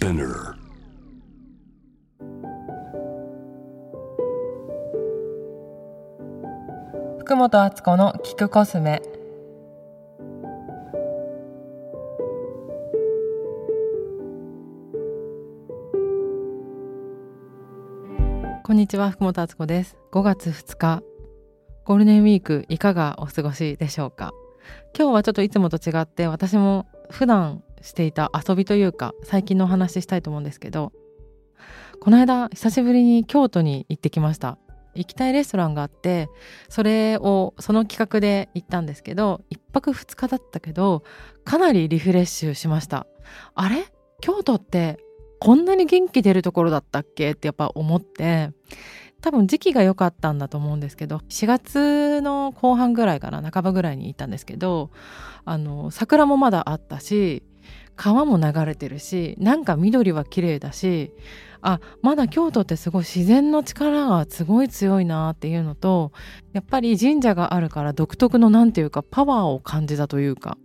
Spinner. 福本敦子の聞くコスメこんにちは福本敦子です5月2日ゴールデンウィークいかがお過ごしでしょうか今日はちょっといつもと違って私も普段していた遊びというか最近のお話ししたいと思うんですけどこの間久しぶりに京都に行ってきました。行きたいレストランがあってそれをその企画で行ったんですけど1泊2日だったけどかなりリフレッシュしました。あれ？京都ってこんなに元気出るところだったっけ？ってやっぱ思って多分時期が良かったんだと思うんですけど4月の後半ぐらいかな半ばぐらいに行ったんですけどあの桜もまだあったし川も流れてるしなんか緑は綺麗だしあまだ京都ってすごい自然の力がすごい強いなっていうのとやっぱり神社があるから独特の何ていうかパワーを感じたというか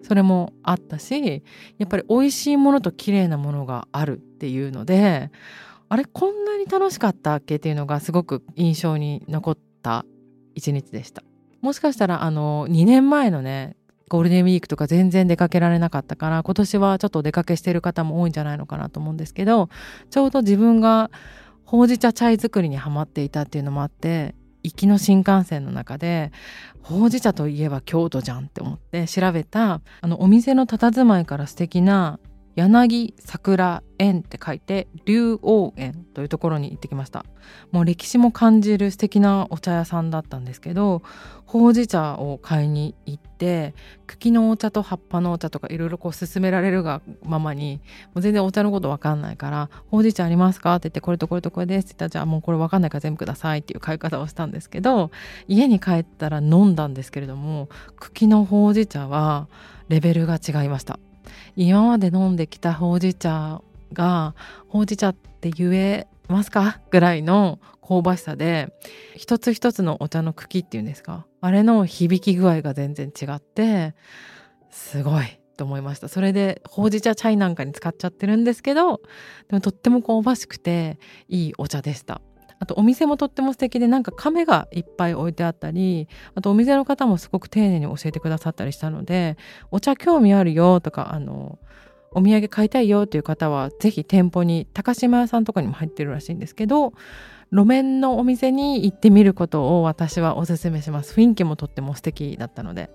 それもあったしやっぱり美味しいものと綺麗なものがあるっていうのであれこんなに楽しかったっけっていうのがすごく印象に残った一日でした。もしかしたらあの2年前のねゴールデンウィークとか全然出かけられなかったから今年はちょっとお出かけしてる方も多いんじゃないのかなと思うんですけどちょうど自分がほうじ茶チャイ作りにはまっていたっていうのもあって行きの新幹線の中でほうじ茶といえば京都じゃんって思って調べたあのお店の佇まいから素敵な柳桜園って書いて竜王園というところに行ってきましたもう歴史も感じる素敵なお茶屋さんだったんですけどほうじ茶を買いに行って茎のお茶と葉っぱのお茶とかいろいろこう勧められるがままにもう全然お茶のことわかんないから「ほうじ茶ありますか?」って言って「これとこれとこれです」って言ったら「じゃあもうこれわかんないから全部ください」っていう買い方をしたんですけど家に帰ったら飲んだんですけれども茎のほうじ茶はレベルが違いました今まで飲んできたほうじ茶がほうじ茶って言えますか？ぐらいの香ばしさで一つ一つのお茶の茎っていうんですか？あれの響き具合が全然違ってすごいと思いました。それでほうじ茶チャイなんかに使っちゃってるんですけどでもとっても香ばしくていいお茶でした。あとお店もとっても素敵でなんか亀がいっぱい置いてあったりあとお店の方もすごく丁寧に教えてくださったりしたのでお茶興味あるよとかあのお土産買いたいよっていう方はぜひ店舗に高島屋さんとかにも入ってるらしいんですけど路面のお店に行ってみることを私はおすすめします。雰囲気もとっても素敵だったので。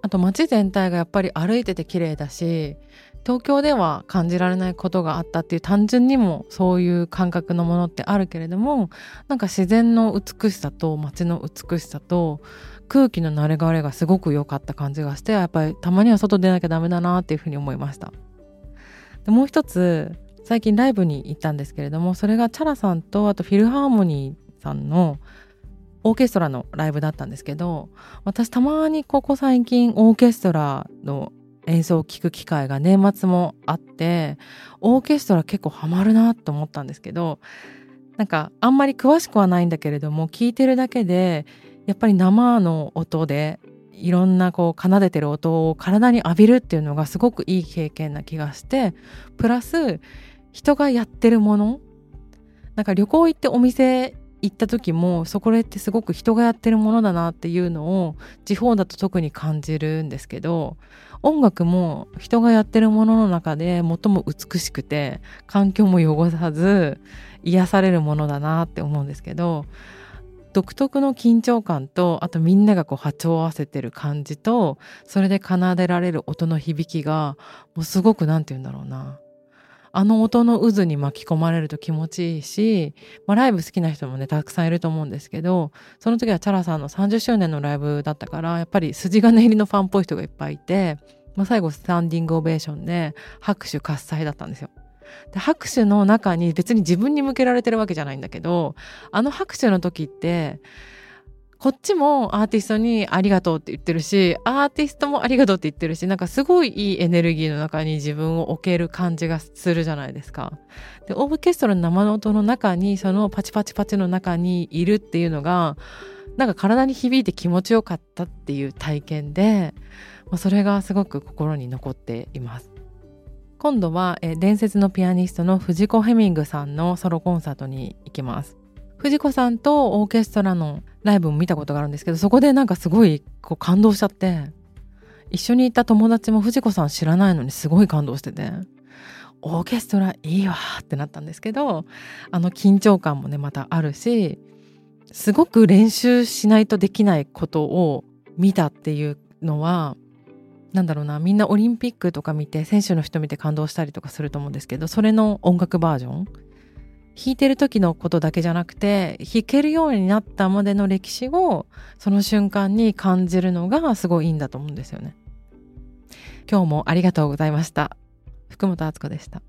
あと街全体がやっぱり歩いてて綺麗だし東京では感じられないことがあったっていう単純にもそういう感覚のものってあるけれどもなんか自然の美しさと街の美しさと空気の流れがれがすごく良かった感じがしてやっぱりたまには外出なきゃダメだなっていうふうに思いました。でもう一つ最近ライブに行ったんですけれどもそれがチャラさんとあとフィルハーモニーさんのオーケストラのライブだったんですけど私たまにここ最近オーケストラの演奏を聴く機会が年末もあってオーケストラ結構ハマるなと思ったんですけどなんかあんまり詳しくはないんだけれども聞いてるだけでやっぱり生の音でいろんなこう奏でてる音を体に浴びるっていうのがすごくいい経験な気がしてプラス人がやってるものなんか旅行行ってお店行った時もそこってすごく人がやってるものだなっていうのを地方だと特に感じるんですけど音楽も人がやってるものの中で最も美しくて環境も汚さず癒されるものだなって思うんですけど独特の緊張感とあとみんながこう波長を合わせてる感じとそれで奏でられる音の響きがもうすごく何て言うんだろうな。あの音の渦に巻き込まれると気持ちいいし、まあ、ライブ好きな人もねたくさんいると思うんですけどその時はチャラさんの30周年のライブだったからやっぱり筋金入りのファンっぽい人がいっぱいいて、まあ、最後スタンディングオベーションで拍手喝采だったんですよ。で拍手の中に別に自分に向けられてるわけじゃないんだけどあの拍手の時ってこっちもアーティストにありがとうって言ってるし、アーティストもありがとうって言ってるし、なんかすごいいいエネルギーの中に自分を置ける感じがするじゃないですか。で、オーケストラの生の音の中に、そのパチパチパチの中にいるっていうのが、なんか体に響いて気持ちよかったっていう体験で、まあ、それがすごく心に残っています。今度は、伝説のピアニストの藤子ヘミングさんのソロコンサートに行きます藤子さんとオーケストラのライブも見たことがあるんですけどそこでなんかすごいこう感動しちゃって。一緒に行った友達も藤子さん知らないのにすごい感動してて。オーケストラいいわってなったんですけどあの緊張感もねまたあるしすごく練習しないとできないことを見たっていうのはなんだろうなみんなオリンピックとか見て選手の人見て感動したりとかすると思うんですけどそれの音楽バージョン弾いてる時のことだけじゃなくて弾けるようになったまでの歴史をその瞬間に感じるのがすごいいいんだと思うんですよね。今日もありがとうございました。福本敦子でした。